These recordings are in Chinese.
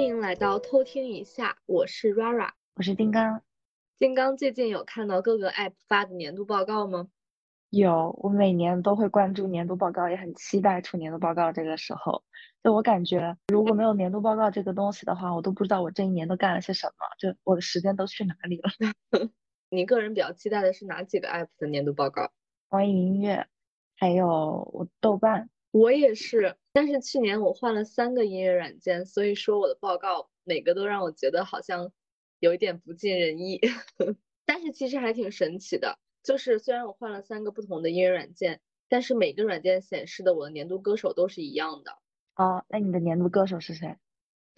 欢迎来到偷听一下，我是 Rara，我是金刚。金刚最近有看到各个 app 发的年度报告吗？有，我每年都会关注年度报告，也很期待出年度报告这个时候。就我感觉，如果没有年度报告这个东西的话，我都不知道我这一年都干了些什么，就我的时间都去哪里了。你个人比较期待的是哪几个 app 的年度报告？网易音乐，还有我豆瓣。我也是，但是去年我换了三个音乐软件，所以说我的报告每个都让我觉得好像有一点不尽人意。但是其实还挺神奇的，就是虽然我换了三个不同的音乐软件，但是每个软件显示的我的年度歌手都是一样的。哦，那你的年度歌手是谁？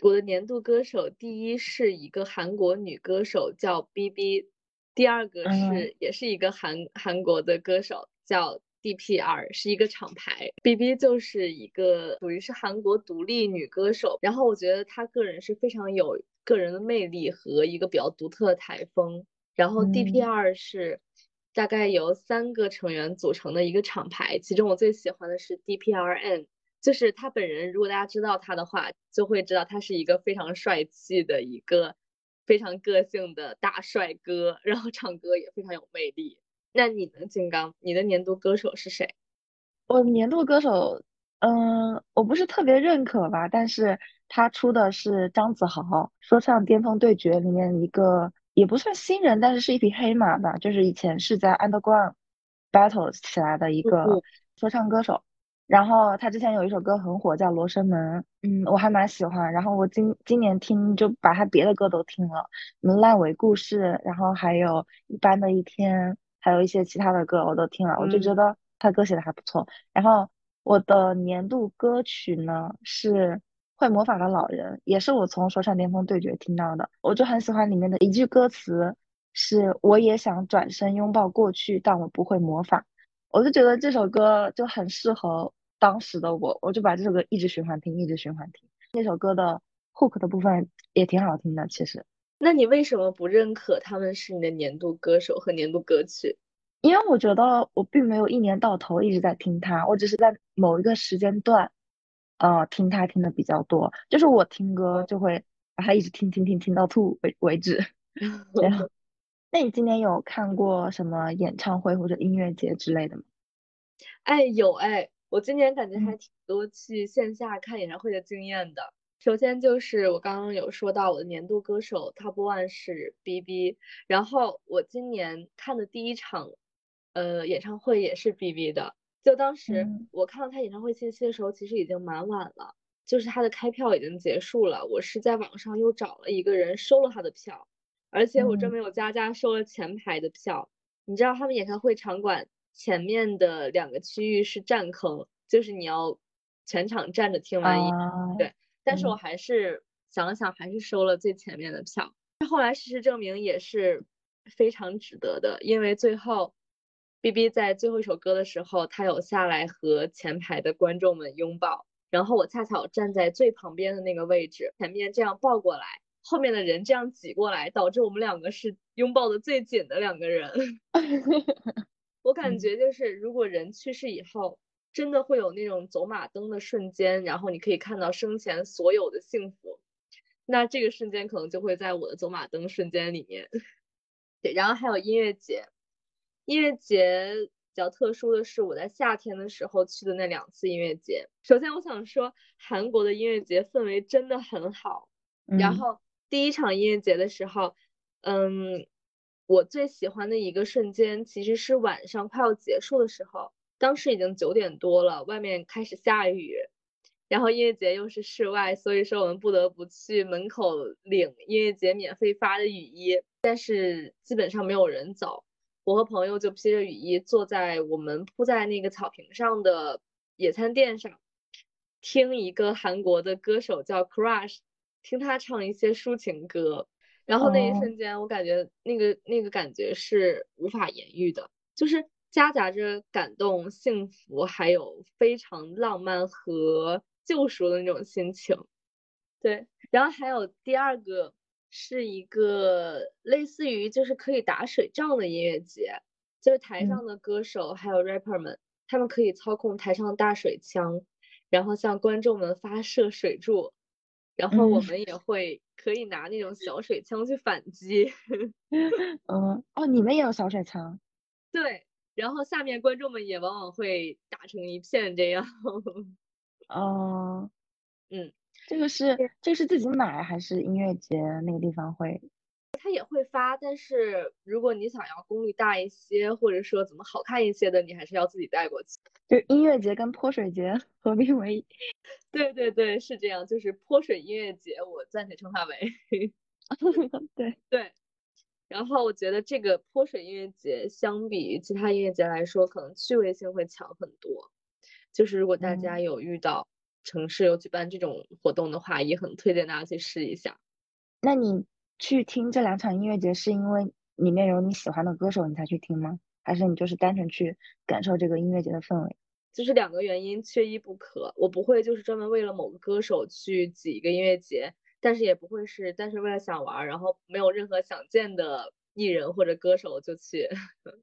我的年度歌手第一是一个韩国女歌手叫 B B，第二个是也是一个韩韩国的歌手叫。D.P.R 是一个厂牌，B.B 就是一个属于是韩国独立女歌手，然后我觉得她个人是非常有个人的魅力和一个比较独特的台风。然后 D.P.R 是大概由三个成员组成的一个厂牌，其中我最喜欢的是 D.P.R.N，就是他本人，如果大家知道他的话，就会知道他是一个非常帅气的一个非常个性的大帅哥，然后唱歌也非常有魅力。那你呢，金刚？你的年度歌手是谁？我年度歌手，嗯，我不是特别认可吧，但是他出的是张子豪，说唱巅峰对决里面一个也不算新人，但是是一匹黑马吧，就是以前是在 Underground Battle 起来的一个说唱歌手。然后他之前有一首歌很火，叫《罗生门》，嗯，我还蛮喜欢。然后我今今年听就把他别的歌都听了，什么烂尾故事，然后还有一般的一天。还有一些其他的歌我都听了，我就觉得他歌写的还不错。然后我的年度歌曲呢是《会魔法的老人》，也是我从《说唱巅峰对决》听到的。我就很喜欢里面的一句歌词，是我也想转身拥抱过去，但我不会魔法。我就觉得这首歌就很适合当时的我，我就把这首歌一直循环听，一直循环听。那首歌的 hook 的部分也挺好听的，其实。那你为什么不认可他们是你的年度歌手和年度歌曲？因为我觉得我并没有一年到头一直在听他，我只是在某一个时间段，呃，听他听的比较多。就是我听歌就会把他一直听听听听到吐为为止。那你今年有看过什么演唱会或者音乐节之类的吗？哎，有哎，我今年感觉还挺多去线下看演唱会的经验的。首先就是我刚刚有说到我的年度歌手 Top One 是 B B，然后我今年看的第一场呃演唱会也是 B B 的，就当时我看到他演唱会信息的时候，其实已经蛮晚了，就是他的开票已经结束了，我是在网上又找了一个人收了他的票，而且我专门有加价收了前排的票，你知道他们演唱会场馆前面的两个区域是占坑，就是你要全场站着听完一对。但是我还是想了想，还是收了最前面的票。后来事实证明也是非常值得的，因为最后 B B 在最后一首歌的时候，他有下来和前排的观众们拥抱，然后我恰巧站在最旁边的那个位置，前面这样抱过来，后面的人这样挤过来，导致我们两个是拥抱的最紧的两个人。我感觉就是，如果人去世以后。真的会有那种走马灯的瞬间，然后你可以看到生前所有的幸福，那这个瞬间可能就会在我的走马灯瞬间里面。对，然后还有音乐节，音乐节比较特殊的是我在夏天的时候去的那两次音乐节。首先我想说，韩国的音乐节氛围真的很好。然后第一场音乐节的时候，嗯，我最喜欢的一个瞬间其实是晚上快要结束的时候。当时已经九点多了，外面开始下雨，然后音乐节又是室外，所以说我们不得不去门口领音乐节免费发的雨衣。但是基本上没有人走，我和朋友就披着雨衣坐在我们铺在那个草坪上的野餐垫上，听一个韩国的歌手叫 Crush，听他唱一些抒情歌。然后那一瞬间，我感觉那个那个感觉是无法言喻的，就是。夹杂着感动、幸福，还有非常浪漫和救赎的那种心情。对，然后还有第二个是一个类似于就是可以打水仗的音乐节，就是台上的歌手还有 rapper 们，他们可以操控台上的大水枪，然后向观众们发射水柱，然后我们也会可以拿那种小水枪去反击。嗯，哦，你们也有小水枪？对，然后下面观众们也往往会打成一片这样。哦，嗯，这个是这个是自己买还是音乐节那个地方会？他也会发，但是如果你想要功率大一些，或者说怎么好看一些的，你还是要自己带过去。就音乐节跟泼水节合并为一。对对对，是这样，就是泼水音乐节，我暂且称它为。对 对。然后我觉得这个泼水音乐节相比于其他音乐节来说，可能趣味性会强很多。就是如果大家有遇到城市有举办这种活动的话，也很推荐大家去试一下。那你？去听这两场音乐节是因为里面有你喜欢的歌手，你才去听吗？还是你就是单纯去感受这个音乐节的氛围？就是两个原因，缺一不可。我不会就是专门为了某个歌手去挤一个音乐节，但是也不会是但是为了想玩，然后没有任何想见的艺人或者歌手就去。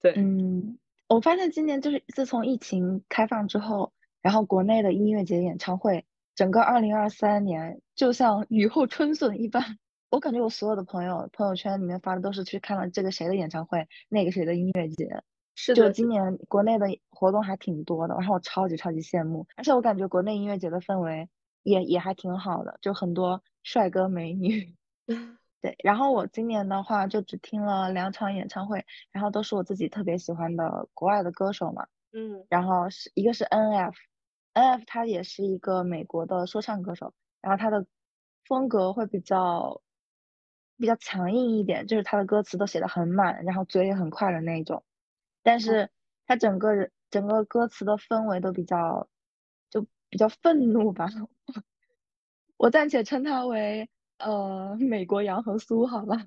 对，嗯，我发现今年就是自从疫情开放之后，然后国内的音乐节演唱会，整个二零二三年就像雨后春笋一般。我感觉我所有的朋友朋友圈里面发的都是去看了这个谁的演唱会，那个谁的音乐节。是的，就今年国内的活动还挺多的，然后我超级超级羡慕。而且我感觉国内音乐节的氛围也也还挺好的，就很多帅哥美女。对，然后我今年的话就只听了两场演唱会，然后都是我自己特别喜欢的国外的歌手嘛。嗯。然后是一个是 N.F.，N.F. 他也是一个美国的说唱歌手，然后他的风格会比较。比较强硬一点，就是他的歌词都写的很满，然后嘴也很快的那种。但是他整个人整个歌词的氛围都比较，就比较愤怒吧。我暂且称他为呃美国杨和苏，好吧。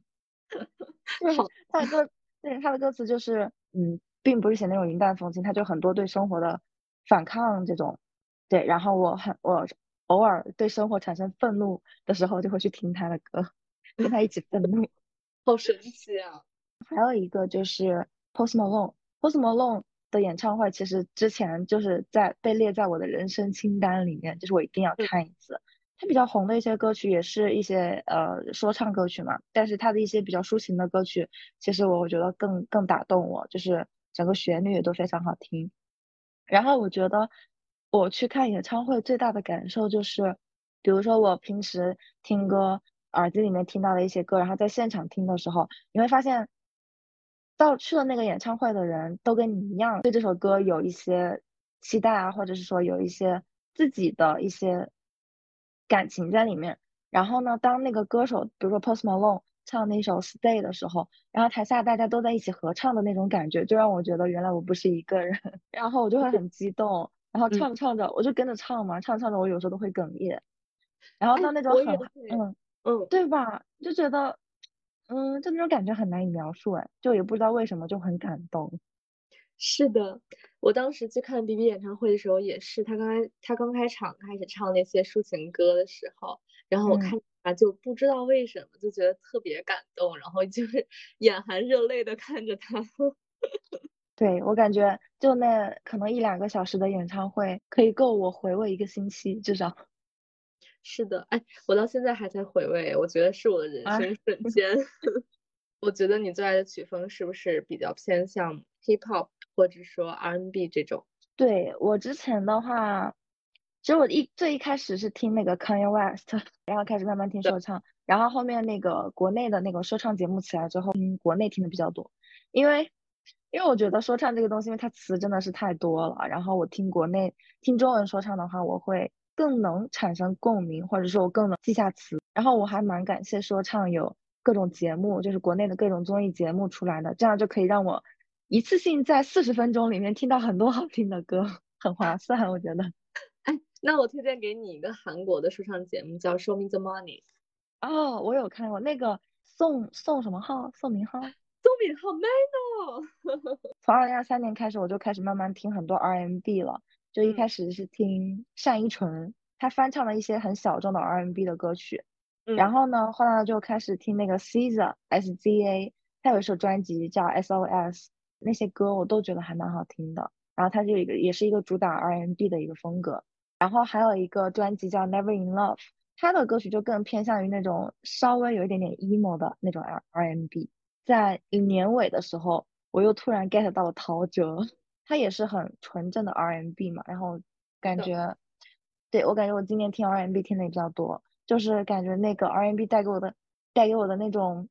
好，他的歌，对他的歌词就是嗯，并不是写那种云淡风轻，他就很多对生活的反抗这种。对，然后我很我偶尔对生活产生愤怒的时候，就会去听他的歌。跟他一起愤怒，好神奇啊！还有一个就是 Post Malone，Post Malone 的演唱会，其实之前就是在被列在我的人生清单里面，就是我一定要看一次。他比较红的一些歌曲，也是一些呃说唱歌曲嘛，但是他的一些比较抒情的歌曲，其实我我觉得更更打动我，就是整个旋律也都非常好听。然后我觉得我去看演唱会最大的感受就是，比如说我平时听歌。耳机里面听到的一些歌，然后在现场听的时候，你会发现，到去了那个演唱会的人都跟你一样，对这首歌有一些期待啊，或者是说有一些自己的一些感情在里面。然后呢，当那个歌手，比如说 Post Malone 唱那首 Stay 的时候，然后台下大家都在一起合唱的那种感觉，就让我觉得原来我不是一个人，然后我就会很激动，然后唱着唱着我就跟着唱嘛，唱着唱着我有时候都会哽咽，然后到那种很嗯。嗯，对吧？就觉得，嗯，就那种感觉很难以描述，哎，就也不知道为什么就很感动。是的，我当时去看 B B 演唱会的时候也是，他刚开他刚开场开始唱那些抒情歌的时候，然后我看他就不知道为什么就觉得特别感动，然后就是 眼含热泪的看着他。对我感觉就那可能一两个小时的演唱会可以够我回味一个星期，至少。是的，哎，我到现在还在回味，我觉得是我的人生瞬间。我觉得你最爱的曲风是不是比较偏向 hip hop 或者说 R&B 这种？对我之前的话，其实我一最一开始是听那个 Kanye West，然后开始慢慢听说唱，然后后面那个国内的那个说唱节目起来之后，听国内听的比较多，因为因为我觉得说唱这个东西，因为它词真的是太多了，然后我听国内听中文说唱的话，我会。更能产生共鸣，或者说我更能记下词。然后我还蛮感谢说唱有各种节目，就是国内的各种综艺节目出来的，这样就可以让我一次性在四十分钟里面听到很多好听的歌，很划算，我觉得。哎，那我推荐给你一个韩国的说唱节目，叫《Show Me the Money》。哦，我有看过那个宋宋什么浩，宋明浩，宋敏浩 man 哦。从二零二三年开始，我就开始慢慢听很多 RMB 了。就一开始是听单依纯，她翻唱了一些很小众的 R&B 的歌曲，然后呢，后来就开始听那个 SZA S Z A，他有一首专辑叫 S O S，那些歌我都觉得还蛮好听的。然后他就一个也是一个主打 R&B 的一个风格，然后还有一个专辑叫 Never in Love，他的歌曲就更偏向于那种稍微有一点点 emo 的那种 R R&B。在年尾的时候，我又突然 get 到了陶喆，他也是很纯正的 R&B 嘛，然后感觉，对我感觉我今年听 R&B 听的也比较多，就是感觉那个 R&B 带给我的带给我的那种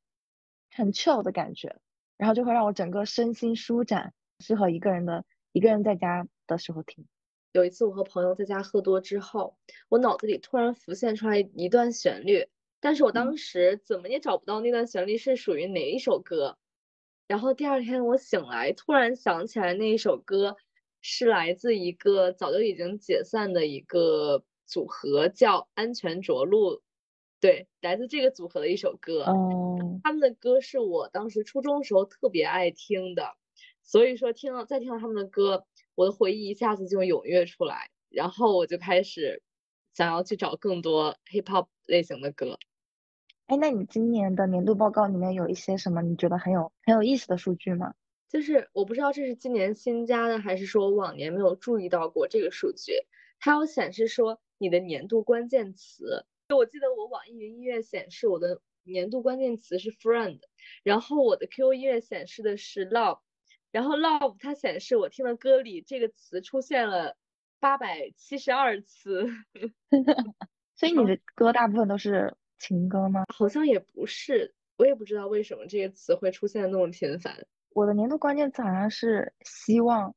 很 chill 的感觉，然后就会让我整个身心舒展，适合一个人的一个人在家的时候听。有一次我和朋友在家喝多之后，我脑子里突然浮现出来一段旋律。但是我当时怎么也找不到那段旋律是属于哪一首歌，然后第二天我醒来，突然想起来那一首歌是来自一个早就已经解散的一个组合，叫安全着陆，对，来自这个组合的一首歌。哦，他们的歌是我当时初中时候特别爱听的，所以说听到再听到他们的歌，我的回忆一下子就踊跃出来，然后我就开始想要去找更多 hip hop 类型的歌。哎，那你今年的年度报告里面有一些什么你觉得很有很有意思的数据吗？就是我不知道这是今年新加的，还是说往年没有注意到过这个数据。它有显示说你的年度关键词，就我记得我网易云音乐显示我的年度关键词是 friend，然后我的 QQ 音乐显示的是 love，然后 love 它显示我听的歌里这个词出现了八百七十二次，所以你的歌大部分都是。情歌吗？好像也不是，我也不知道为什么这个词会出现的那么频繁。我的年度关键词好像是希望，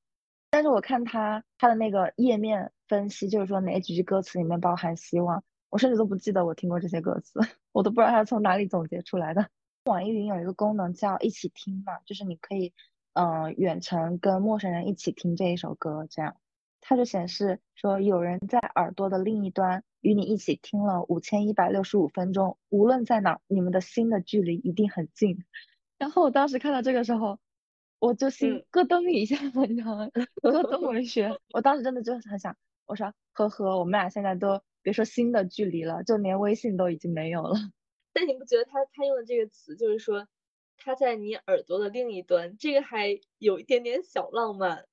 但是我看他他的那个页面分析，就是说哪几句歌词里面包含希望，我甚至都不记得我听过这些歌词，我都不知道他从哪里总结出来的。网易云有一个功能叫一起听嘛，就是你可以嗯远程跟陌生人一起听这一首歌，这样。它就显示说，有人在耳朵的另一端与你一起听了五千一百六十五分钟，无论在哪，你们的心的距离一定很近。然后我当时看到这个时候，我就心咯噔一下，你知道吗？咯噔 文学，我当时真的就很想，我说呵呵，我们俩现在都别说心的距离了，就连微信都已经没有了。但你不觉得他他用的这个词，就是说他在你耳朵的另一端，这个还有一点点小浪漫。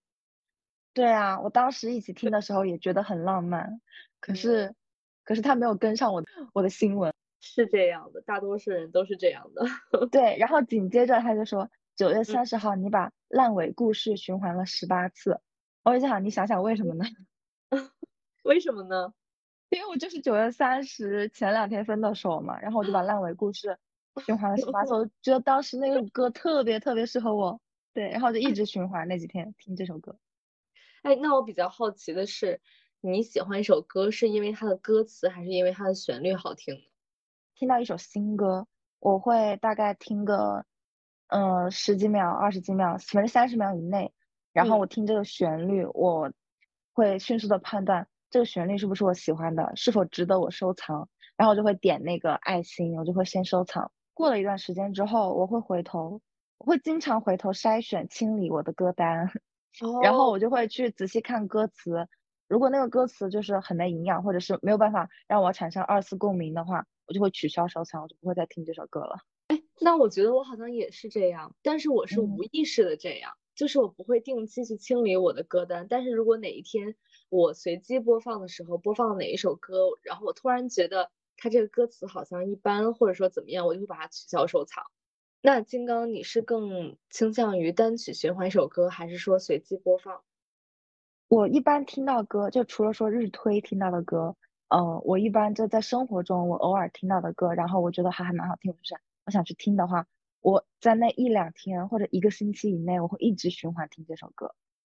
对啊，我当时一起听的时候也觉得很浪漫，可是，可是他没有跟上我我的新闻，是这样的，大多数人都是这样的。对，然后紧接着他就说，九月三十号你把烂尾故事循环了十八次，我就想你想想为什么呢？为什么呢？因为我就是九月三十前两天分的手嘛，然后我就把烂尾故事循环了十八次，我觉得当时那个歌特别特别适合我，对，然后就一直循环那几天听这首歌。哎，那我比较好奇的是，你喜欢一首歌是因为它的歌词，还是因为它的旋律好听？听到一首新歌，我会大概听个，嗯，十几秒、二十几秒，反正三十秒以内。然后我听这个旋律，我会迅速的判断这个旋律是不是我喜欢的，是否值得我收藏。然后我就会点那个爱心，我就会先收藏。过了一段时间之后，我会回头，我会经常回头筛选、清理我的歌单。然后我就会去仔细看歌词，如果那个歌词就是很没营养，或者是没有办法让我产生二次共鸣的话，我就会取消收藏，我就不会再听这首歌了。哎，那我觉得我好像也是这样，但是我是无意识的这样，就是我不会定期去清理我的歌单，但是如果哪一天我随机播放的时候播放哪一首歌，然后我突然觉得它这个歌词好像一般，或者说怎么样，我就会把它取消收藏。那金刚，你是更倾向于单曲循环一首歌，还是说随机播放？我一般听到歌，就除了说日推听到的歌，嗯，我一般就在生活中，我偶尔听到的歌，然后我觉得还还蛮好听，就是我想去听的话，我在那一两天或者一个星期以内，我会一直循环听这首歌。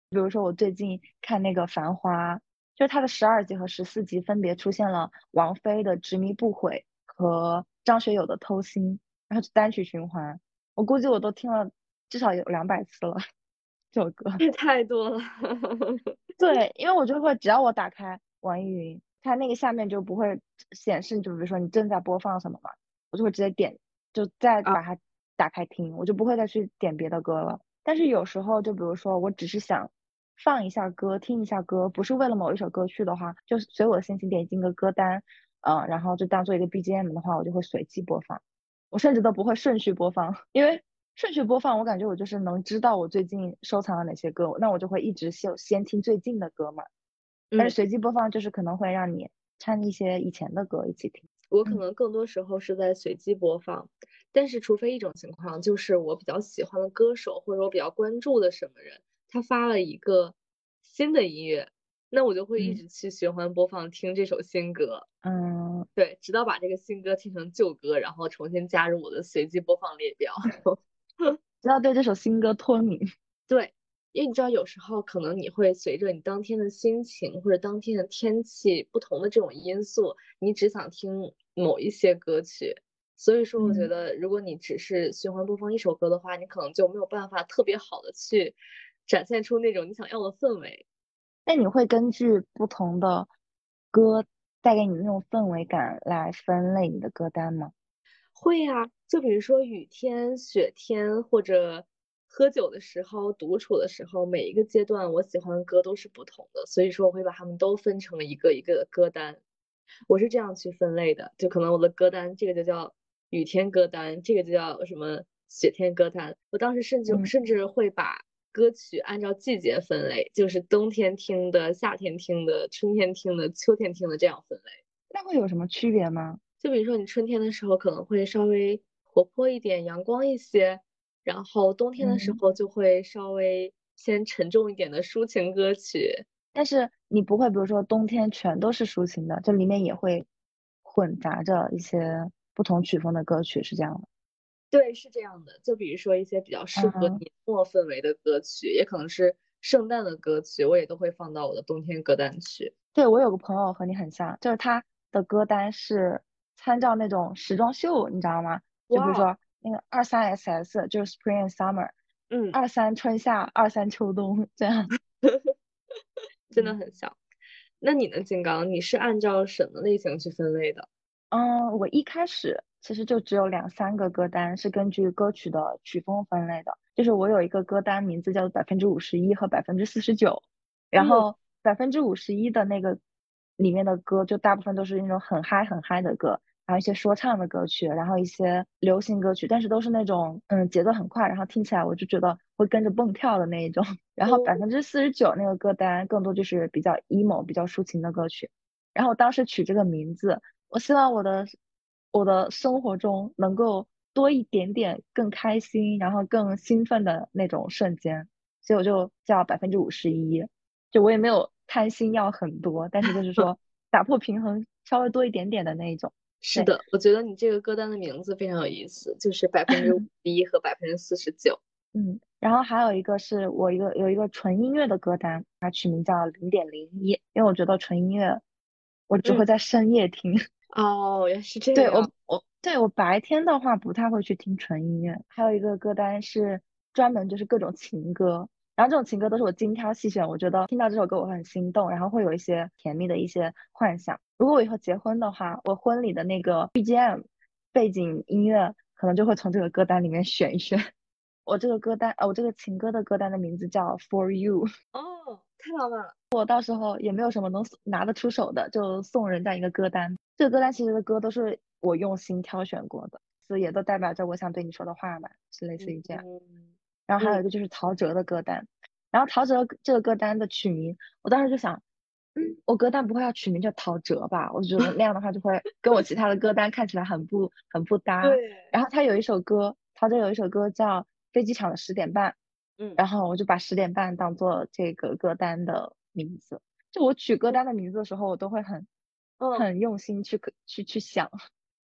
比如说我最近看那个《繁花》，就是它的十二集和十四集分别出现了王菲的《执迷不悔》和张学友的《偷心》。然后就单曲循环，我估计我都听了至少有两百次了，这首歌也 太多了。对，因为我就会只要我打开网易云，它那个下面就不会显示，就比如说你正在播放什么嘛，我就会直接点，就再把它打开听，我就不会再去点别的歌了。但是有时候，就比如说我只是想放一下歌，听一下歌，不是为了某一首歌去的话，就随我的心情点进个歌单，嗯，然后就当做一个 BGM 的话，我就会随机播放。我甚至都不会顺序播放，因为顺序播放，我感觉我就是能知道我最近收藏了哪些歌，那我就会一直先先听最近的歌嘛。但是随机播放就是可能会让你掺一些以前的歌一起听。我可能更多时候是在随机播放，但是除非一种情况，就是我比较喜欢的歌手或者我比较关注的什么人，他发了一个新的音乐，那我就会一直去循环播放听这首新歌。嗯，对，直到把这个新歌听成旧歌，然后重新加入我的随机播放列表。直到对这首新歌脱敏。对，因为你知道，有时候可能你会随着你当天的心情或者当天的天气不同的这种因素，你只想听某一些歌曲。所以说，我觉得如果你只是循环播放一首歌的话，你可能就没有办法特别好的去展现出那种你想要的氛围。那你会根据不同的歌带给你那种氛围感来分类你的歌单吗？会呀，就比如说雨天、雪天，或者喝酒的时候、独处的时候，每一个阶段我喜欢的歌都是不同的，所以说我会把它们都分成一个一个的歌单。我是这样去分类的，就可能我的歌单这个就叫雨天歌单，这个就叫什么雪天歌单。我当时甚至甚至会把歌曲按照季节分类，就是冬天听的、夏天听的、春天听的、秋天听的这样分类。那会有什么区别吗？就比如说，你春天的时候可能会稍微活泼一点、阳光一些，然后冬天的时候就会稍微偏沉重一点的抒情歌曲。但是你不会，比如说冬天全都是抒情的，这里面也会混杂着一些不同曲风的歌曲，是这样的。对，是这样的。就比如说一些比较适合年末氛围的歌曲，也可能是圣诞的歌曲，我也都会放到我的冬天歌单去。对我有个朋友和你很像，就是他的歌单是。参照那种时装秀，你知道吗？就比如说那个二三 SS 就是 Spring and Summer，嗯，二三春夏，二三秋冬这样，真的很像。那你呢，金刚？你是按照什么类型去分类的？嗯，我一开始其实就只有两三个歌单是根据歌曲的曲风分类的，就是我有一个歌单名字叫做百分之五十一和百分之四十九，然后百分之五十一的那个里面的歌就大部分都是那种很嗨很嗨的歌。然后一些说唱的歌曲，然后一些流行歌曲，但是都是那种嗯节奏很快，然后听起来我就觉得会跟着蹦跳的那一种。然后百分之四十九那个歌单更多就是比较 emo、比较抒情的歌曲。然后当时取这个名字，我希望我的我的生活中能够多一点点更开心，然后更兴奋的那种瞬间，所以我就叫百分之五十一。就我也没有贪心要很多，但是就是说 打破平衡，稍微多一点点的那一种。是的，我觉得你这个歌单的名字非常有意思，就是百分之五 十一和百分之四十九。嗯，然后还有一个是我一个有一个纯音乐的歌单，它取名叫零点零一，因为我觉得纯音乐我只会在深夜听。哦，也是这样。对我我对我白天的话不太会去听纯音乐。还有一个歌单是专门就是各种情歌。然后这种情歌都是我精挑细选，我觉得听到这首歌我会很心动，然后会有一些甜蜜的一些幻想。如果我以后结婚的话，我婚礼的那个 BGM 背景音乐可能就会从这个歌单里面选一选。我这个歌单，呃，我这个情歌的歌单的名字叫 For You。哦，太浪漫了！我到时候也没有什么能拿得出手的，就送人家一个歌单。这个歌单其实的歌都是我用心挑选过的，所以也都代表着我想对你说的话吧，是类似于这样。然后还有一个就是陶喆的歌单，然后陶喆这个歌单的取名，我当时就想，嗯，我歌单不会要取名叫陶喆吧？我觉得那样的话就会 跟我其他的歌单看起来很不很不搭。对。然后他有一首歌，陶喆有一首歌叫《飞机场的十点半》，嗯，然后我就把十点半当做这个歌单的名字。就我取歌单的名字的时候，我都会很很用心去去去想。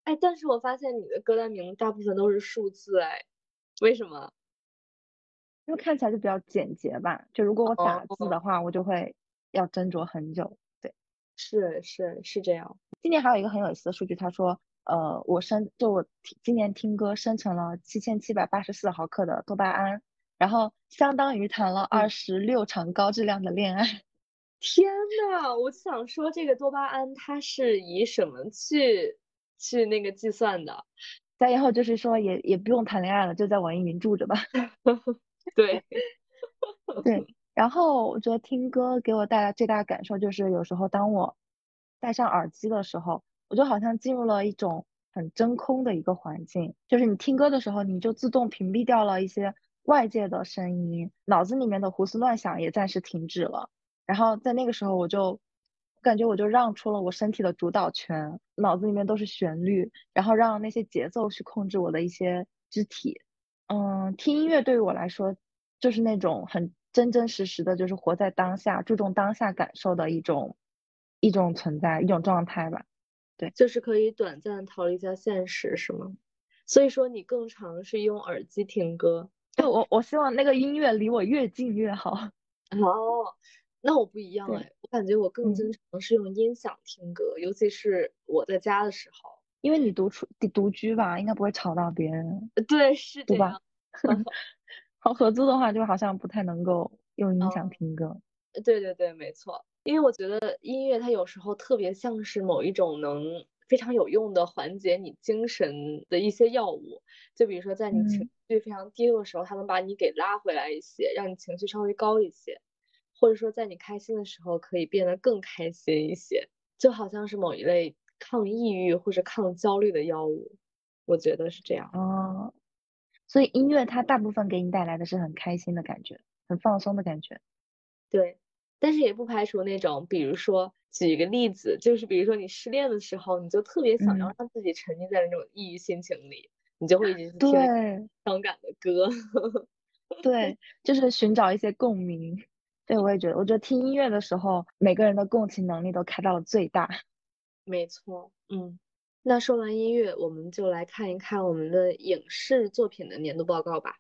哎，但是我发现你的歌单名大部分都是数字，哎，为什么？因为看起来就比较简洁吧，就如果我打字的话，我就会要斟酌很久。对，是是是这样。今年还有一个很有意思的数据，他说，呃，我生就我今年听歌生成了七千七百八十四毫克的多巴胺，然后相当于谈了二十六场高质量的恋爱。天呐，我想说这个多巴胺它是以什么去去那个计算的？再以后就是说也也不用谈恋爱了，就在网易云住着吧。对，对，然后我觉得听歌给我带来最大的感受就是，有时候当我戴上耳机的时候，我就好像进入了一种很真空的一个环境。就是你听歌的时候，你就自动屏蔽掉了一些外界的声音，脑子里面的胡思乱想也暂时停止了。然后在那个时候，我就感觉我就让出了我身体的主导权，脑子里面都是旋律，然后让那些节奏去控制我的一些肢体。嗯，听音乐对于我来说，就是那种很真真实实的，就是活在当下，注重当下感受的一种一种存在，一种状态吧。对，就是可以短暂逃离一下现实，是吗？所以说你更常是用耳机听歌。就我我希望那个音乐离我越近越好。哦，那我不一样哎，我感觉我更经常是用音响听歌，尤其是我在家的时候。因为你独处独居吧，应该不会吵到别人。对，是对吧？好，合租的话就好像不太能够用音响听歌。对对对，没错。因为我觉得音乐它有时候特别像是某一种能非常有用的缓解你精神的一些药物。就比如说在你情绪非常低落的时候，它能把你给拉回来一些，让你情绪稍微高一些；或者说在你开心的时候可以变得更开心一些，就好像是某一类。抗抑郁或者抗焦虑的药物，我觉得是这样哦。所以音乐它大部分给你带来的是很开心的感觉，很放松的感觉。对，但是也不排除那种，比如说举一个例子，就是比如说你失恋的时候，你就特别想要让自己沉浸在那种抑郁心情里，你就会一直听伤感的歌。对，就是寻找一些共鸣。对，我也觉得，我觉得听音乐的时候，每个人的共情能力都开到了最大。没错，嗯，那说完音乐，我们就来看一看我们的影视作品的年度报告吧。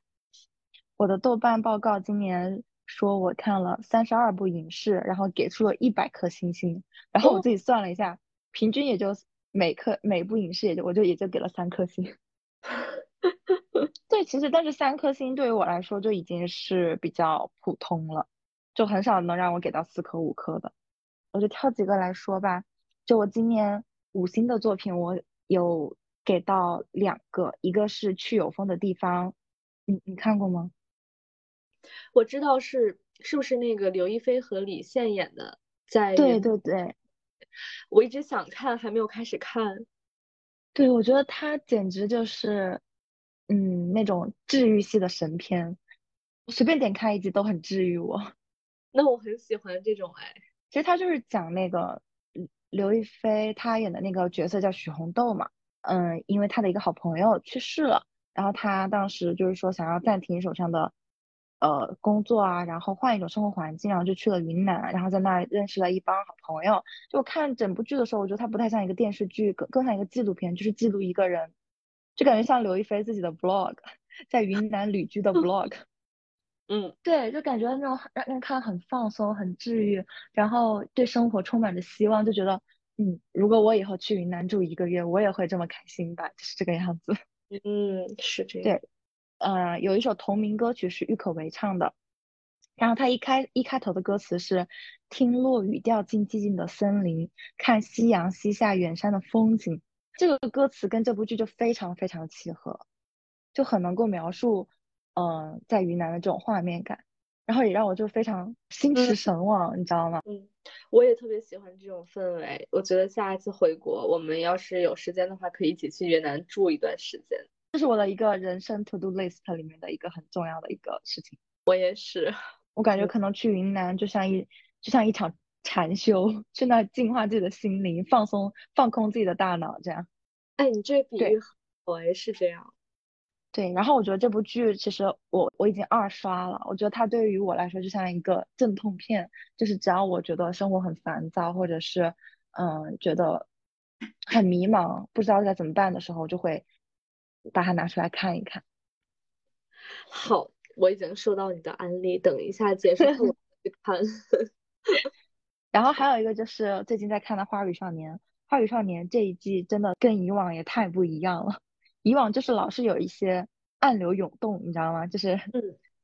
我的豆瓣报告今年说我看了三十二部影视，然后给出了一百颗星星，然后我自己算了一下，平均也就每颗每部影视也就我就也就给了三颗星。对，其实但是三颗星对于我来说就已经是比较普通了，就很少能让我给到四颗五颗的。我就挑几个来说吧。就我今年五星的作品，我有给到两个，一个是去有风的地方，你你看过吗？我知道是是不是那个刘亦菲和李现演的，在对对对，我一直想看，还没有开始看。对，我觉得他简直就是嗯那种治愈系的神片，随便点开一集都很治愈我。那我很喜欢这种哎，其实它就是讲那个。刘亦菲她演的那个角色叫许红豆嘛，嗯，因为她的一个好朋友去世了，然后她当时就是说想要暂停手上的呃工作啊，然后换一种生活环境，然后就去了云南，然后在那认识了一帮好朋友。就我看整部剧的时候，我觉得它不太像一个电视剧，更更像一个纪录片，就是记录一个人，就感觉像刘亦菲自己的 vlog，在云南旅居的 vlog。嗯，对，就感觉那种让人看很放松、很治愈，然后对生活充满着希望，就觉得，嗯，如果我以后去云南住一个月，我也会这么开心吧，就是这个样子。嗯，是这样。对，呃，有一首同名歌曲是郁可唯唱的，然后他一开一开头的歌词是“听落雨掉进寂静的森林，看夕阳西下远山的风景”，这个歌词跟这部剧就非常非常契合，就很能够描述。嗯，在云南的这种画面感，然后也让我就非常心驰神往，你知道吗？嗯，我也特别喜欢这种氛围。我觉得下一次回国，我们要是有时间的话，可以一起去云南住一段时间。这是我的一个人生 to do list 里面的一个很重要的一个事情。我也是，我感觉可能去云南就像一就像一场禅修，去那净化自己的心灵，放松放空自己的大脑，这样。哎，你这比喻我也是这样。对，然后我觉得这部剧其实我我已经二刷了，我觉得它对于我来说就像一个镇痛片，就是只要我觉得生活很烦躁，或者是嗯觉得很迷茫，不知道该怎么办的时候，就会把它拿出来看一看。好，我已经收到你的安利，等一下结束 看。然后还有一个就是最近在看的《花儿与少年》，《花儿与少年》这一季真的跟以往也太不一样了。以往就是老是有一些暗流涌动，你知道吗？就是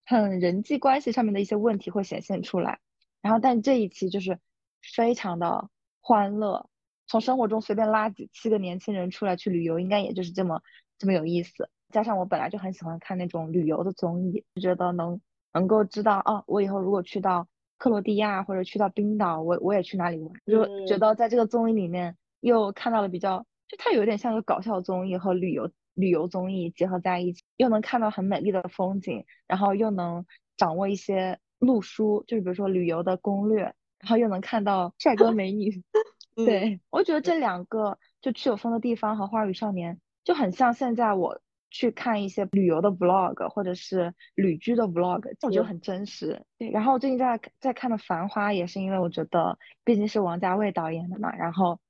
很人际关系上面的一些问题会显现出来。然后，但这一期就是非常的欢乐，从生活中随便拉几七个年轻人出来去旅游，应该也就是这么这么有意思。加上我本来就很喜欢看那种旅游的综艺，就觉得能能够知道哦，我以后如果去到克罗地亚或者去到冰岛，我我也去哪里玩，就觉得在这个综艺里面又看到了比较，就它有点像个搞笑综艺和旅游。旅游综艺结合在一起，又能看到很美丽的风景，然后又能掌握一些路书，就是比如说旅游的攻略，然后又能看到帅哥美女。嗯对，我觉得这两个就去有风的地方和花儿与少年就很像现在我去看一些旅游的 vlog 或者是旅居的 vlog，我觉得嗯很真实。对，然后我最近在在看的《繁花》，也是因为我觉得毕竟是王家卫导演的嘛，然后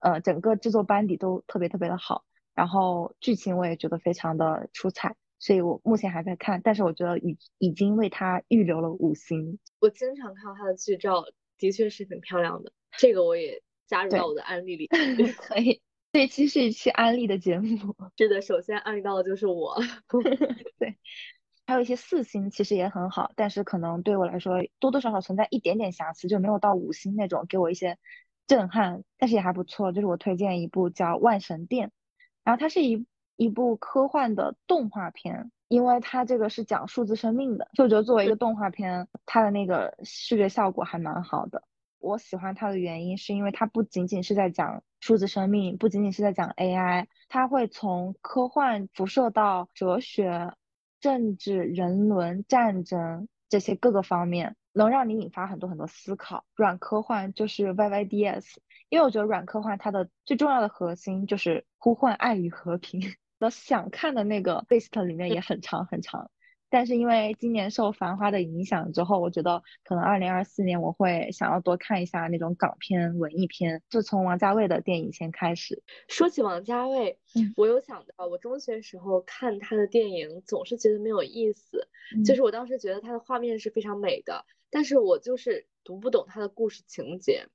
呃整个制作班底都特别特别的好，然后剧情我也觉得非常的出彩，所以我目前还在看，但是我觉得已已经为他预留了五星。我经常看到他的剧照，的确是挺漂亮的，这个我也加入到我的案例里。可以，这一期是一期安利的节目。是的，首先安利到的就是我。对还有一些四星其实也很好，但是可能对我来说多多少少存在一点点瑕疵，就没有到五星那种给我一些震撼，但是也还不错。就是我推荐一部叫《万神殿》，然后它是一一部科幻的动画片，因为它这个是讲数字生命的，就我觉得作为一个动画片，它的那个视觉效果还蛮好的。我喜欢它的原因是因为它不仅仅是在讲数字生命，不仅仅是在讲 AI，它会从科幻辐射到哲学、政治、人伦、战争这些各个方面，能让你引发很多很多思考。软科幻就是 YYDS，因为我觉得软科幻它的最重要的核心就是呼唤爱与和平。我想看的那个 list 里面也很长很长。但是因为今年受《繁花》的影响之后，我觉得可能二零二四年我会想要多看一下那种港片、文艺片，就从王家卫的电影先开始。说起王家卫，嗯我有想到，我中学时候看他的电影总是觉得没有意思，就嗯是我当时觉得他的画面是非常美的，但是我就是读不懂他的故事情节。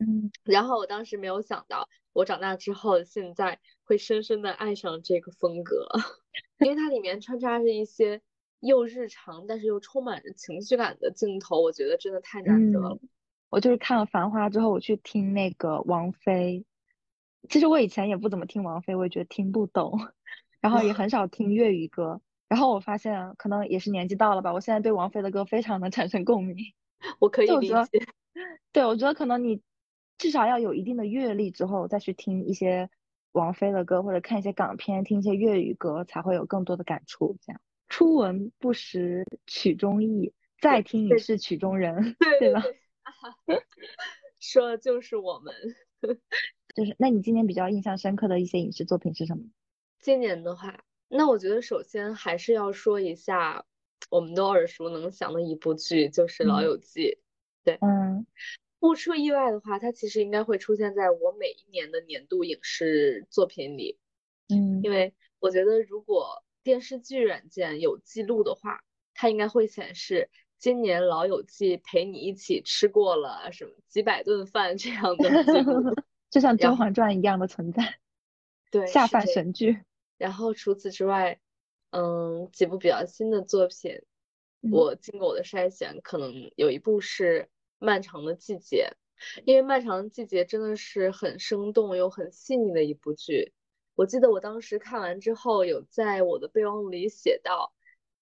嗯然后我当时没有想到，我长大之后现在会深深的爱上这个风格，因为它里面穿插着一些又日常但是又充满着情绪感的镜头，我觉得真的太难得了。嗯，我就是看了《繁花》之后，我去听那个王菲。其实我以前也不怎么听王菲，我也觉得听不懂，然后也很少 听粤语歌。然后我发现，可能也是年纪到了吧，我现在对王菲的歌非常的产生共鸣。我可以理解，对，我觉得可能你至少要有一定的阅历之后，再去听一些王菲的歌，或者看一些港片，听一些粤语歌，才会有更多的感触。这样，初闻不识曲中意，再听已是曲中人，对对吧？对，说的就是我们。就是，那你今年比较印象深刻的一些影视作品是什么？今年的话，那我觉得首先还是要说一下我们都耳熟能详的一部剧，就是《老嗯友记》。对嗯不出意外的话，它其实应该会出现在我每一年的年度影视作品里，嗯因为我觉得如果电视剧软件有记录的话，它应该会显示今年《老友记》陪你一起吃过了什么几百顿饭这样的记录。就像《甄嬛传》一样的存在，对，下饭神剧。然后除此之外，嗯，几部比较新的作品，嗯我经过我的筛选，可能有一部是《漫长的季节》，因为《漫长的季节》真的是很生动又很细腻的一部剧。我记得我当时看完之后，有在我的备忘录里写到，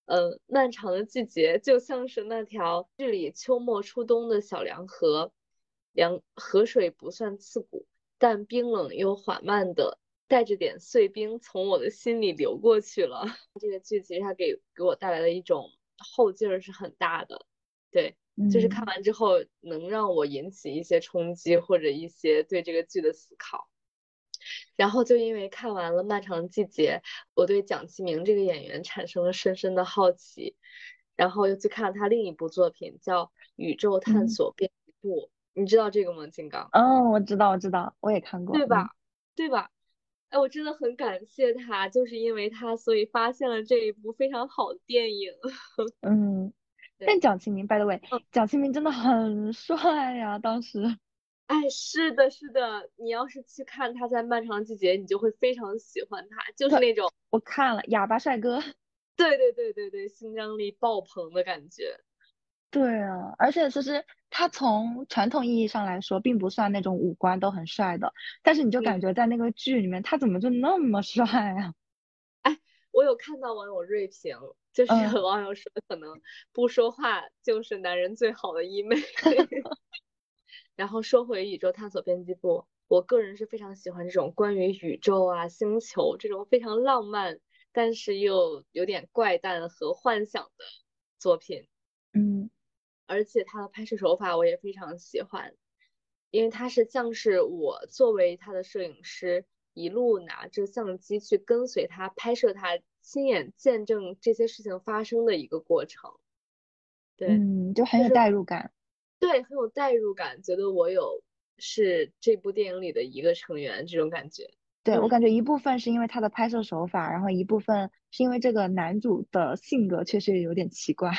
嗯，漫长的季节就像是那条剧里秋末初冬的小凉河，凉河水不算刺骨，但冰冷又缓慢的带着点碎冰从我的心里流过去了。这个剧其实它给给我带来的一种后劲儿是很大的，对，就是看嗯完之后能让我引起一些冲击或者一些对这个剧的思考。然后就因为看完了《漫长的季节》，我对蒋奇明这个演员产生了深深的好奇，然后又去看了他另一部作品叫《宇宙探嗯索编辑部》，你知道这个吗？金刚？嗯，我知道，我知道，我也看过。嗯对吧？对吧？哎，我真的很感谢他，就是因为他，所以发现了这一部非常好的电影。嗯，但蒋奇明，by the way，嗯蒋奇明真的很帅呀，当时。哎，是的，是的，你要是去看他在《漫长的季节》，你就会非常喜欢他，就是那种，我看了哑巴帅哥。对对对对对，新疆力爆棚的感觉。对啊，而且其实他从传统意义上来说，并不算那种五官都很帅的，但是你就感嗯觉在那个剧里面，他怎么就那么帅啊？我有看到网友锐评，就是嗯有网友说，可能不说话就是男人最好的医美。然后说回宇宙探索编辑部，我个人是非常喜欢这种关于宇宙啊、星球这种非常浪漫，但是又有点怪诞和幻想的作品。嗯而且他的拍摄手法我也非常喜欢，因为他是像是我作为他的摄影师，一路拿着相机去跟随他拍摄他，亲眼见证这些事情发生的一个过程。对，嗯，就很有代入感。对，很有代入感，觉得我有是这部电影里的一个成员这种感觉。对我感觉一部分是因为他的拍摄手法，然后一部分是因为这个男主的性格确实有点奇怪。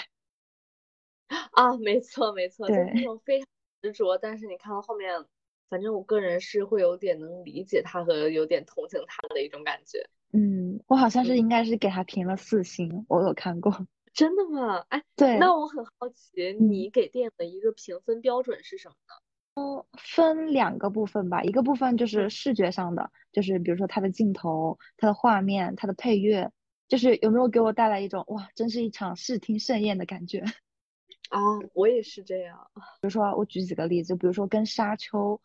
啊，没错没错，就是对那种非常执着，但是你看到后面，反正我个人是会有点能理解他和有点同情他的一种感觉。嗯，我好像是嗯应该是给他评了四星，我有看过。真的吗？哎，对，那我很好奇，嗯你给电影的一个评分标准是什么呢？嗯分两个部分吧，一个部分就是视觉上的，就是比如说它的镜头、它的画面、它的配乐，就是有没有给我带来一种哇，真是一场视听盛宴的感觉。啊，我也是这样。比如说我举几个例子，比如说跟《沙丘》、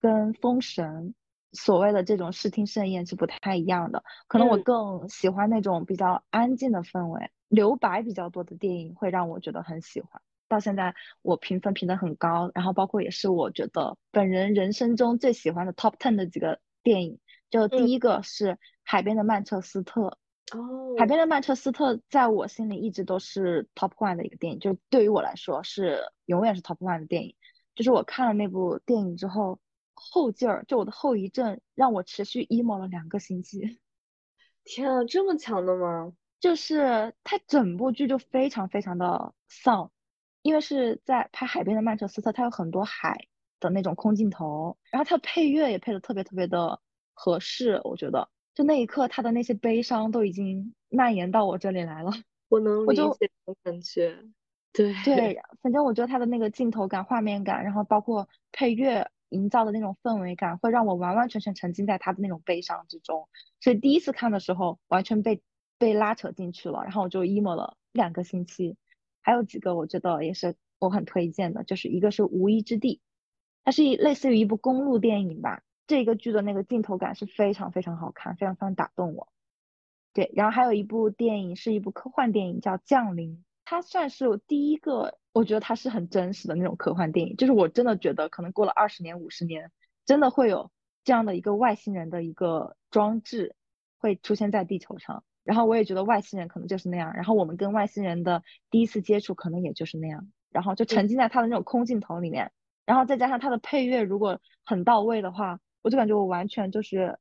跟《封神》所谓的这种视听盛宴是不太一样的。可能我嗯更喜欢那种比较安静的氛围，留白比较多的电影会让我觉得很喜欢。到现在我评分评的很高，然后包括也是我觉得本人人生中最喜欢的 top ten 的几个电影。就第嗯一个是《海边的曼彻斯特》，哦，海边的曼彻斯特在我心里一直都是 top one 的一个电影，就是对于我来说是永远是 top one 的电影。就是我看了那部电影之后，后劲儿就我的后遗症让我持续 emo 了两个星期。天啊，这么强的吗？就是它整部剧就非常非常的丧，因为是在拍海边的曼彻斯特，它有很多海的那种空镜头，然后它的配乐也配的特别特别的合适，我觉得就那一刻他的那些悲伤都已经蔓延到我这里来了。我能理解感觉。对，对，反正我觉得他的那个镜头感、画面感，然后包括配乐营造的那种氛围感，会让我完完全全沉浸在他的那种悲伤之中。所以第一次看的时候，完全被被拉扯进去了，然后我就 emo 了两个星期。还有几个我觉得也是我很推荐的，就是一个是《无依之地》，它是一类似于一部公路电影吧。这个剧的那个镜头感是非常非常好看，非常非常打动我。对，然后还有一部电影是一部科幻电影，叫《降临》，它算是我第一个，我觉得它是很真实的那种科幻电影，就是我真的觉得可能过了二十年、五十年，真的会有这样的一个外星人的一个装置会出现在地球上，然后我也觉得外星人可能就是那样，然后我们跟外星人的第一次接触可能也就是那样，然后就沉浸在他的那种空镜头里面，然后再加上他的配乐如果很到位的话，我就感觉我完全就是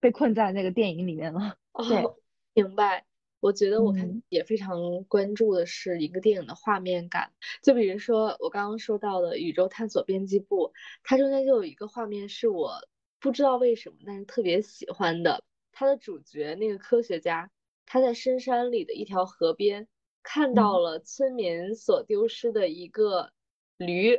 被困在那个电影里面了。对哦，明白。我觉得我看嗯也非常关注的是一个电影的画面感，就比如说我刚刚说到的《宇宙探索编辑部》，它中间就有一个画面是我不知道为什么，但是特别喜欢的。它的主角那个科学家，他在深山里的一条河边看到嗯了村民所丢失的一个驴，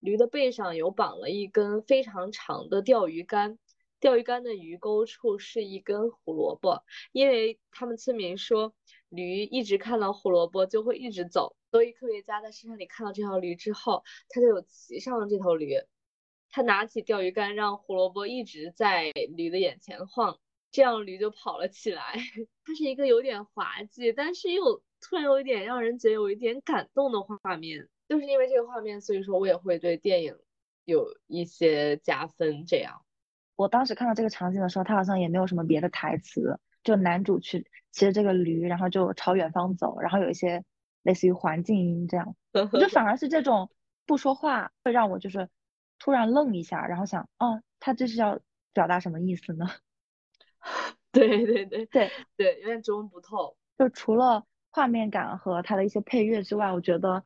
驴的背上有绑了一根非常长的钓鱼竿，钓鱼竿的鱼钩处是一根胡萝卜。因为他们村民说，驴一直看到胡萝卜就会一直走，所以科学家在深山里看到这条驴之后，他就有骑上了这头驴。他拿起钓鱼竿，让胡萝卜一直在驴的眼前晃，这样驴就跑了起来。它是一个有点滑稽，但是又突然有一点让人觉得有一点感动的画面。就是因为这个画面，所以说我也会对电影有一些加分。这样，我当时看到这个场景的时候，他好像也没有什么别的台词，就男主去骑着这个驴，然后就朝远方走，然后有一些类似于环境音这样。我觉得反而是这种不说话会让我就是突然愣一下，然后想，哦，他这是要表达什么意思呢？对对对对对，有点琢磨不透。就除了画面感和它的一些配乐之外，我觉得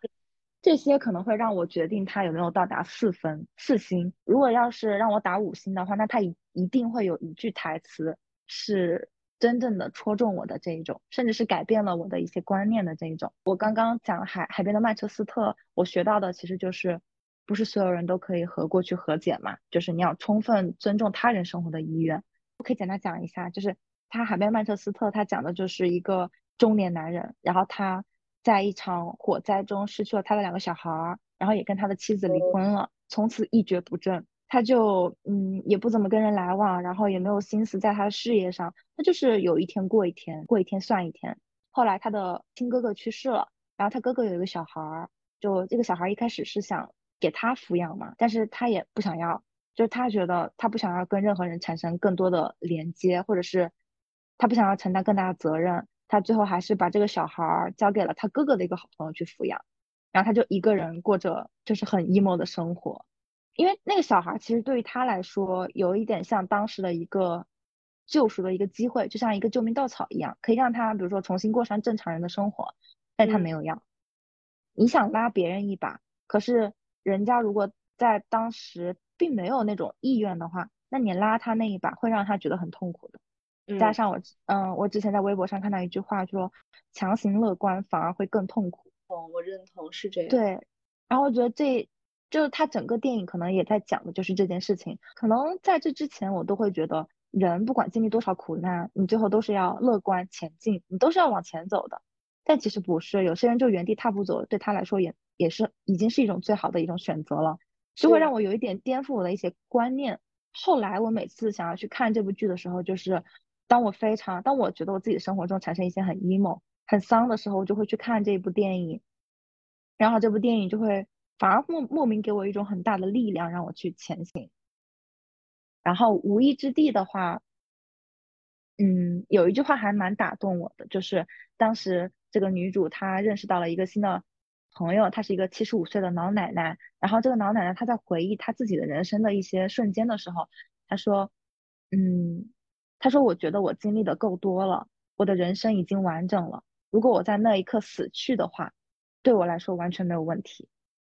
这些可能会让我决定它有没有到达四分四星。如果要是让我打五星的话，那它一一定会有一句台词是真正的戳中我的这一种，甚至是改变了我的一些观念的这一种。我刚刚讲海海边的曼彻斯特，我学到的其实就是不是所有人都可以和过去和解嘛，就是你要充分尊重他人生活的意愿。我可以简单讲一下，就是他海边曼彻斯特，他讲的就是一个中年男人，然后他在一场火灾中失去了他的两个小孩儿，然后也跟他的妻子离婚了，从此一蹶不振。他就嗯也不怎么跟人来往，然后也没有心思在他的事业上，他就是有一天过一天，过一天算一天。后来他的亲哥哥去世了，然后他哥哥有一个小孩儿，就这个小孩一开始是想给他抚养嘛，但是他也不想要，就是他觉得他不想要跟任何人产生更多的连接，或者是他不想要承担更大的责任，他最后还是把这个小孩交给了他哥哥的一个好朋友去抚养，然后他就一个人过着就是很 emo 的生活，因为那个小孩其实对于他来说有一点像当时的一个救赎的一个机会，就像一个救命稻草一样，可以让他比如说重新过上正常人的生活，但他没有要。你想拉别人一把，可是人家如果在当时并没有那种意愿的话，那你拉他那一把会让他觉得很痛苦的。加上我，嗯，我之前在微博上看到一句话说，强行乐观反而会更痛苦。哦，我认同是这样。对，然后我觉得这就是他整个电影可能也在讲的就是这件事情。可能在这之前我都会觉得，人不管经历多少苦难，你最后都是要乐观前进，你都是要往前走的。但其实不是，有些人就原地踏步走，对他来说也也是已经是一种最好的一种选择了，就会让我有一点颠覆我的一些观念。后来我每次想要去看这部剧的时候，就是当我非常当我觉得我自己生活中产生一些很 emo、很丧的时候，我就会去看这部电影，然后这部电影就会反而莫莫名给我一种很大的力量，让我去前行。然后无意之地的话，嗯，有一句话还蛮打动我的，就是当时。这个女主她认识到了一个新的朋友，她是一个七十五岁的老奶奶。然后这个老奶奶她在回忆她自己的人生的一些瞬间的时候，她说：“嗯，她说我觉得我经历的够多了，我的人生已经完整了。如果我在那一刻死去的话，对我来说完全没有问题。”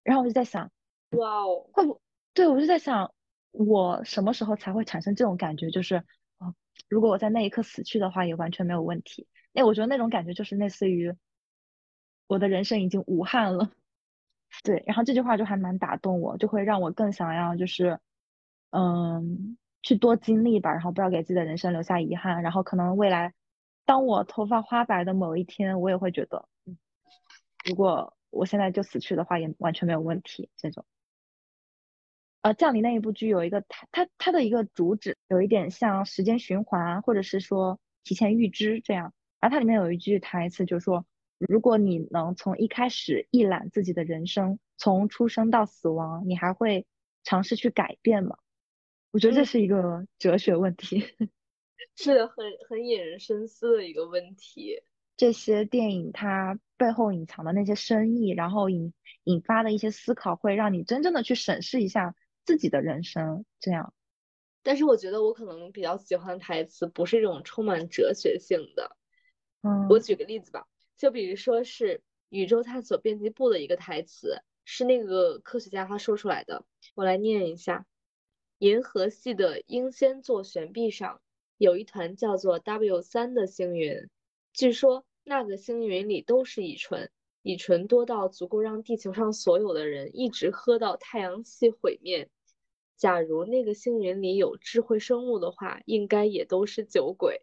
然后我就在想，哇哦，会不？对我就在想，我什么时候才会产生这种感觉？就是，哦，如果我在那一刻死去的话，也完全没有问题。哎，我觉得那种感觉就是类似于我的人生已经无憾了，对。然后这句话就还蛮打动我，就会让我更想要就是，嗯，去多经历吧，然后不要给自己的人生留下遗憾。然后可能未来，当我头发花白的某一天，我也会觉得，如果我现在就死去的话，也完全没有问题。这种，呃，降临那一部剧有一个它它它的一个主旨有一点像时间循环，或者是说提前预知这样。然后它里面有一句台词，就是说，如果你能从一开始一览自己的人生，从出生到死亡，你还会尝试去改变吗？我觉得这是一个哲学问题，是，很很引人深思的一个问题。这些电影它背后隐藏的那些深意，然后引引发的一些思考，会让你真正的去审视一下自己的人生。这样，但是我觉得我可能比较喜欢台词，不是这种充满哲学性的。嗯我举个例子吧，就比如说是宇宙探索编辑部的一个台词，是那个科学家他说出来的，我来念一下：银河系的英仙座悬臂上有一团叫做 W 三的星云，据说那个星云里都是乙醇，乙醇多到足够让地球上所有的人一直喝到太阳系毁灭。假如那个星云里有智慧生物的话，应该也都是酒鬼。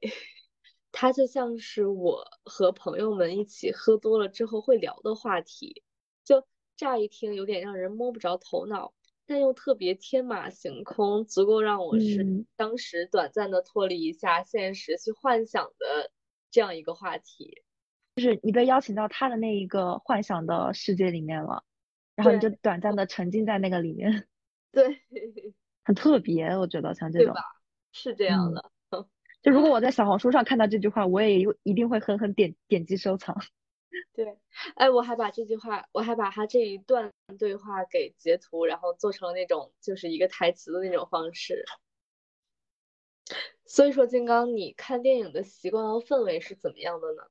它就像是我和朋友们一起喝多了之后会聊的话题，就乍一听有点让人摸不着头脑，但又特别天马行空，足够让我是当时短暂的脱离一下现实去幻想的这样一个话题。就是你被邀请到他的那一个幻想的世界里面了，然后你就短暂的沉浸在那个里面。对，很特别，我觉得像这种，是这样的。就如果我在小红书上看到这句话，我也有一定会狠狠点点击收藏。对，哎，我还把这句话，我还把他这一段对话给截图，然后做成了那种就是一个台词的那种方式。所以说，金刚，你看电影的习惯和氛围是怎么样的呢？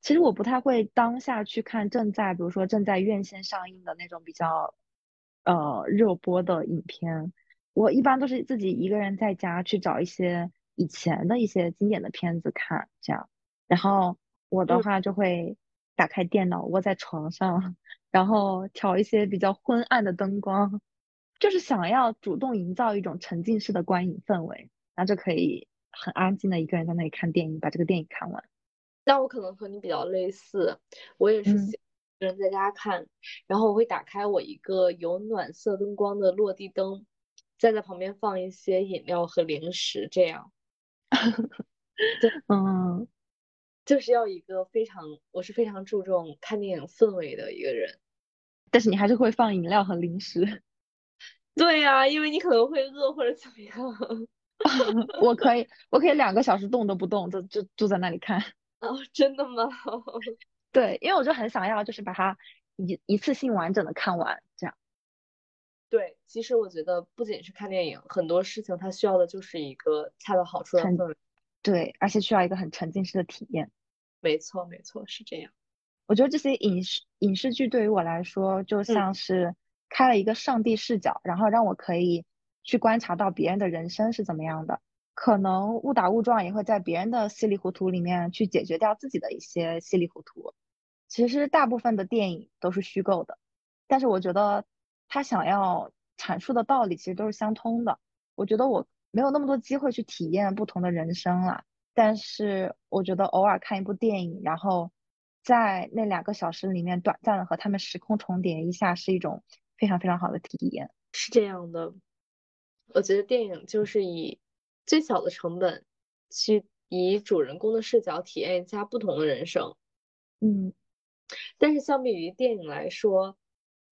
其实我不太会当下去看正在，比如说正在院线上映的那种比较呃热播的影片。我一般都是自己一个人在家去找一些以前的一些经典的片子看，这样。然后我的话就会打开电脑，窝在床上，然后调一些比较昏暗的灯光，就是想要主动营造一种沉浸式的观影氛围，然后就可以很安静的一个人在那里看电影，把这个电影看完。那我可能和你比较类似，我也是喜欢人在家看，然后我会打开我一个有暖色灯光的落地灯。再在旁边放一些饮料和零食，这样。对，嗯，就是要一个非常，我是非常注重看电影氛围的一个人。但是你还是会放饮料和零食。对呀，因为你可能会饿或者怎么样。我可以，我可以两个小时动都不动，就就就在那里看。哦，真的吗？对，因为我就很想要，就是把它一一次性完整的看完，这样。对，其实我觉得不仅是看电影，很多事情它需要的就是一个恰到好处的氛围。对，而且需要一个很沉浸式的体验。没错，没错，是这样。我觉得这些影视影视剧对于我来说，就像是开了一个上帝视角，然后让我可以去观察到别人的人生是怎么样的。可能误打误撞也会在别人的稀里糊涂里面去解决掉自己的一些稀里糊涂。其实大部分的电影都是虚构的，但是我觉得他想要阐述的道理其实都是相通的。我觉得我没有那么多机会去体验不同的人生了，但是我觉得偶尔看一部电影，然后在那两个小时里面短暂的和他们时空重叠一下，是一种非常非常好的体验。是这样的，我觉得电影就是以。最小的成本，去以主人公的视角体验一下不同的人生。嗯，但是相比于电影来说，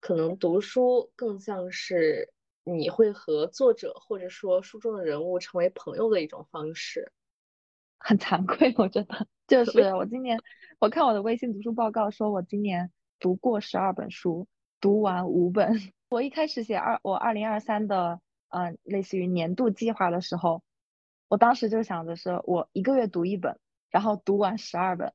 可能读书更像是你会和作者或者说书中的人物成为朋友的一种方式。很惭愧，我觉得就是我今年我看我的微信读书报告，说我今年读过十二本书，读完五本。我一开始写二我二零二三的嗯类似于年度计划的时候。我当时就想着是我一个月读一本，然后读完十二本。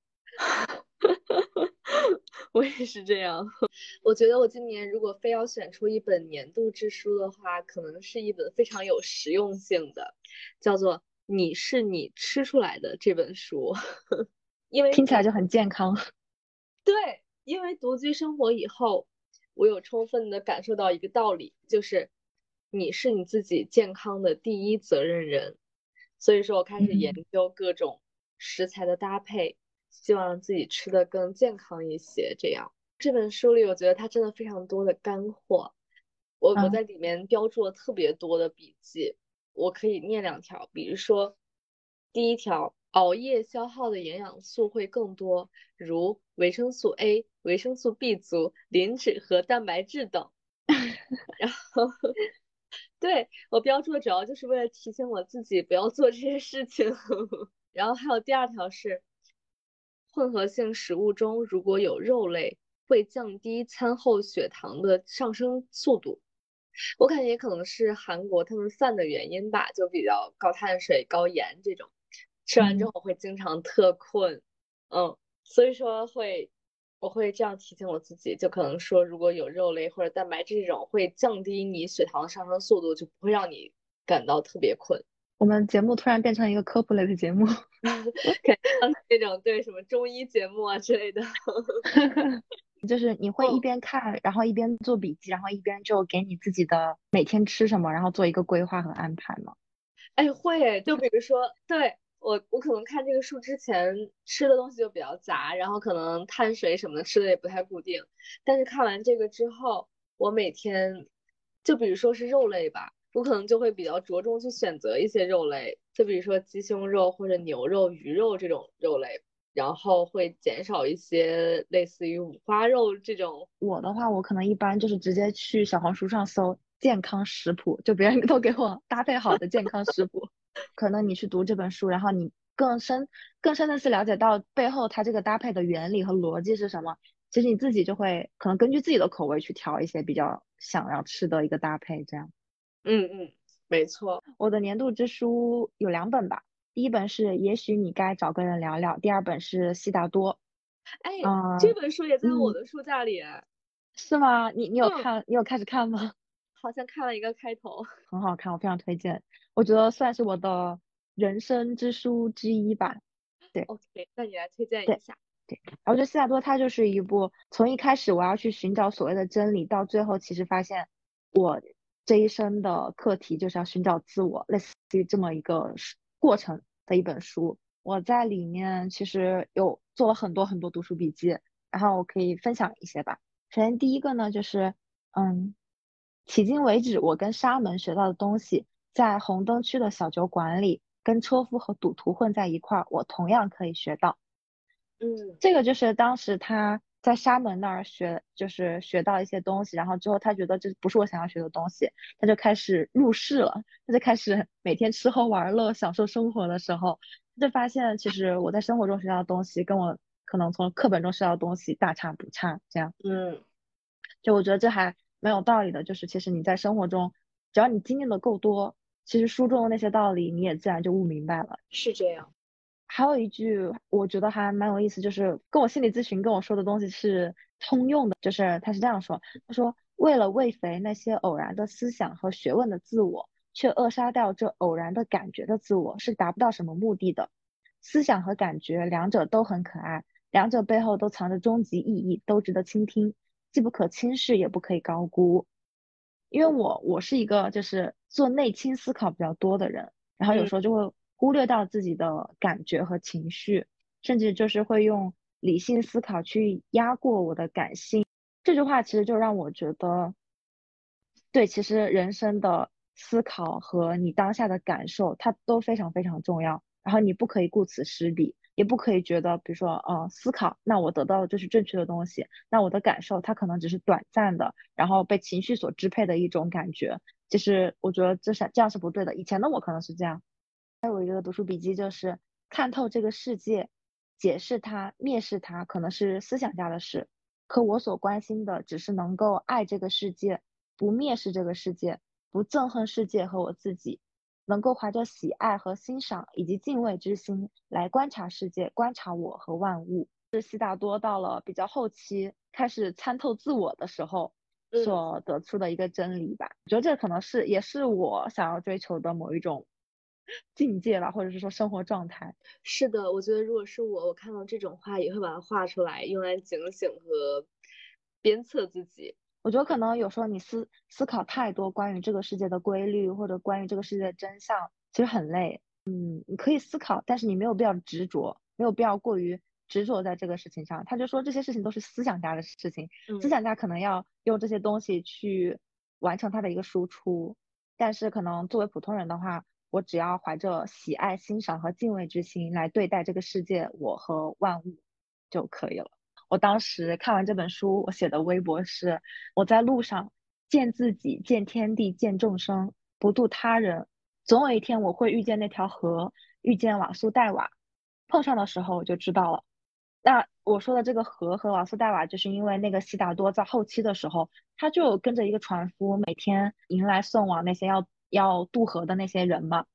我也 是这样。我觉得我今年如果非要选出一本年度之书的话，可能是一本非常有实用性的，叫做《你是你吃出来的》这本书。因为听起来就很健康。对，因为独居生活以后，我有充分的感受到一个道理，就是你是你自己健康的第一责任人。所以说我开始研究各种食材的搭配，希望让自己吃的更健康一些。这样这本书里，我觉得它真的非常多的干货，我我在里面标注了特别多的笔记，我可以念两条。比如说，第一条，熬夜消耗的营养素会更多，如维生素 A、维生素 B 族、磷脂和蛋白质等。然后。对我标注的主要就是为了提醒我自己不要做这些事情。然后还有第二条是，混合性食物中如果有肉类，会降低餐后血糖的上升速度。我感觉也可能是韩国他们饭的原因吧，就比较高碳水、高盐这种，吃完之后会经常特困。嗯，所以说会。我会这样提醒我自己，就可能说，如果有肉类或者蛋白质这种，会降低你血糖的上升速度，就不会让你感到特别困。我们节目突然变成一个科普类的节目，感觉那种对什么中医节目啊之类的。就是你会一边看，然后一边做笔记，然后一边就给你自己的每天吃什么，然后做一个规划和安排吗？哎，会，就比如说，对。我我可能看这个书之前吃的东西就比较杂，然后可能碳水什么的吃的也不太固定。但是看完这个之后，我每天就比如说是肉类吧，我可能就会比较着重去选择一些肉类，就比如说鸡胸肉或者牛肉、鱼肉这种肉类，然后会减少一些类似于五花肉这种。我的话，我可能一般就是直接去小红书上搜健康食谱，就别人 都给我搭配好的健康食谱。可能你去读这本书，然后你更深、更深的去了解到背后它这个搭配的原理和逻辑是什么。其实你自己就会可能根据自己的口味去调一些比较想要吃的一个搭配，这样。嗯嗯，没错。我的年度之书有两本吧，第一本是《也许你该找个人聊聊》，第二本是《悉达多》。哎，这本书也在我的书架里。是吗？你你有看？你有开始看吗？好像看了一个开头，很好看，我非常推荐。我觉得算是我的人生之书之一吧。对，OK，那你来推荐一下。对，然后我觉得《悉达多》它就是一部从一开始我要去寻找所谓的真理，到最后其实发现我这一生的课题就是要寻找自我，类似于这么一个过程的一本书。我在里面其实有做了很多很多读书笔记，然后我可以分享一些吧。首先第一个呢，就是嗯。迄今为止，我跟沙门学到的东西，在红灯区的小酒馆里，跟车夫和赌徒混在一块儿，我同样可以学到。嗯，这个就是当时他在沙门那儿学，就是学到一些东西，然后之后他觉得这不是我想要学的东西，他就开始入世了，他就开始每天吃喝玩乐，享受生活的时候，他就发现其实我在生活中学到的东西跟我可能从课本中学到的东西大差不差，这样，嗯，就我觉得这还蛮有道理的，就是其实你在生活中，只要你经历的够多，其实书中的那些道理你也自然就悟明白了。是这样。还有一句我觉得还蛮有意思，就是跟我心理咨询跟我说的东西是通用的，就是他是这样说，他说为了喂肥那些偶然的思想和学问的自我，却扼杀掉这偶然的感觉的自我，是达不到什么目的的。思想和感觉两者都很可爱，两者背后都藏着终极意义，都值得倾听，既不可轻视，也不可以高估。因为我我是一个就是做内倾思考比较多的人，然后有时候就会。忽略到自己的感觉和情绪，甚至就是会用理性思考去压过我的感性。这句话其实就让我觉得，对，其实人生的思考和你当下的感受，它都非常非常重要。然后你不可以顾此失彼，也不可以觉得，比如说，呃，思考，那我得到的就是正确的东西，那我的感受它可能只是短暂的，然后被情绪所支配的一种感觉。其实我觉得这是这样是不对的。以前的我可能是这样。还有一个读书笔记，就是看透这个世界，解释它、蔑视它，可能是思想家的事。可我所关心的，只是能够爱这个世界，不蔑视这个世界，不憎恨世界和我自己，能够怀着喜爱和欣赏以及敬畏之心来观察世界、观察我和万物。是悉达多到了比较后期，开始参透自我的时候，所得出的一个真理吧。我觉得这可能是，也是我想要追求的某一种。境界吧，或者是说生活状态。是的，我觉得如果是我，我看到这种话也会把它画出来，用来警醒和鞭策自己。我觉得可能有时候你思思考太多关于这个世界的规律，或者关于这个世界的真相，其实很累。嗯，你可以思考，但是你没有必要执着，没有必要过于执着在这个事情上。他就说这些事情都是思想家的事情，思想家可能要用这些东西去完成他的一个输出，但是可能作为普通人的话。我只要怀着喜爱、欣赏和敬畏之心来对待这个世界，我和万物就可以了。我当时看完这本书，我写的微博是：我在路上见自己、见天地、见众生，不渡他人，总有一天我会遇见那条河，遇见瓦苏戴瓦。碰上的时候我就知道了。那我说的这个河和瓦苏戴瓦，就是因为那个悉达多在后期的时候，他就跟着一个船夫，每天迎来送往那些要。要渡河的那些人嘛，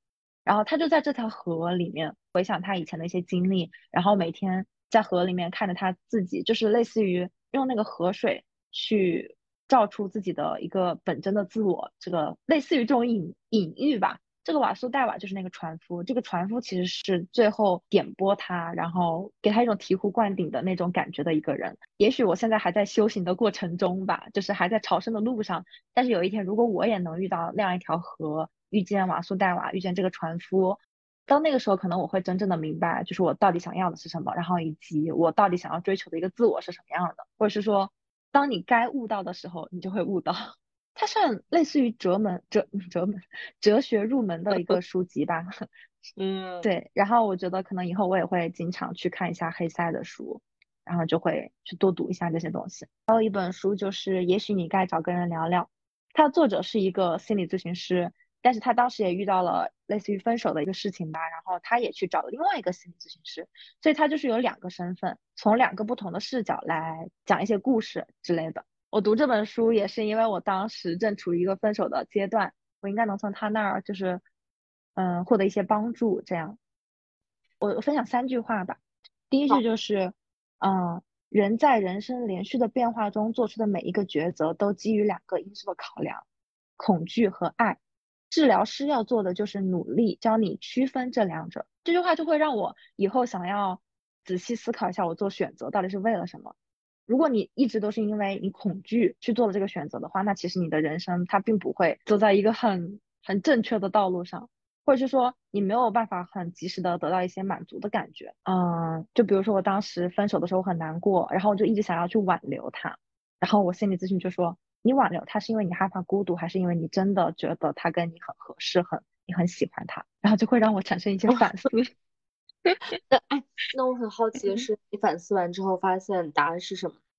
然后他就在这条河里面回想他以前的一些经历，然后每天在河里面看着他自己，就是类似于用那个河水去照出自己的一个本真的自我，这个类似于这种隐隐喻吧。这个瓦苏戴瓦就是那个船夫，这个船夫其实是最后点拨他，然后给他一种醍醐灌顶的那种感觉的一个人。也许我现在还在修行的过程中吧，就是还在朝圣的路上。但是有一天，如果我也能遇到那样一条河，遇见瓦苏戴瓦，遇见这个船夫，到那个时候，可能我会真正的明白，就是我到底想要的是什么，然后以及我到底想要追求的一个自我是什么样的，或者是说，当你该悟到的时候，你就会悟到。它算类似于哲门哲哲门哲学入门的一个书籍吧，嗯，对。然后我觉得可能以后我也会经常去看一下黑塞的书，然后就会去多读一下这些东西。还有一本书就是《也许你该找个人聊聊》，它的作者是一个心理咨询师，但是他当时也遇到了类似于分手的一个事情吧，然后他也去找了另外一个心理咨询师，所以他就是有两个身份，从两个不同的视角来讲一些故事之类的。我读这本书也是因为我当时正处于一个分手的阶段，我应该能从他那儿就是，嗯，获得一些帮助。这样，我分享三句话吧。第一句就是，嗯，人在人生连续的变化中做出的每一个抉择，都基于两个因素的考量：恐惧和爱。治疗师要做的就是努力教你区分这两者。这句话就会让我以后想要仔细思考一下，我做选择到底是为了什么。如果你一直都是因为你恐惧去做了这个选择的话，那其实你的人生它并不会走在一个很很正确的道路上，或者是说你没有办法很及时的得到一些满足的感觉。嗯，就比如说我当时分手的时候很难过，然后我就一直想要去挽留他，然后我心理咨询就说，你挽留他是因为你害怕孤独，还是因为你真的觉得他跟你很合适，很你很喜欢他？然后就会让我产生一些 反思。那哎，那我很好奇的是，你反思完之后发现答案是什么？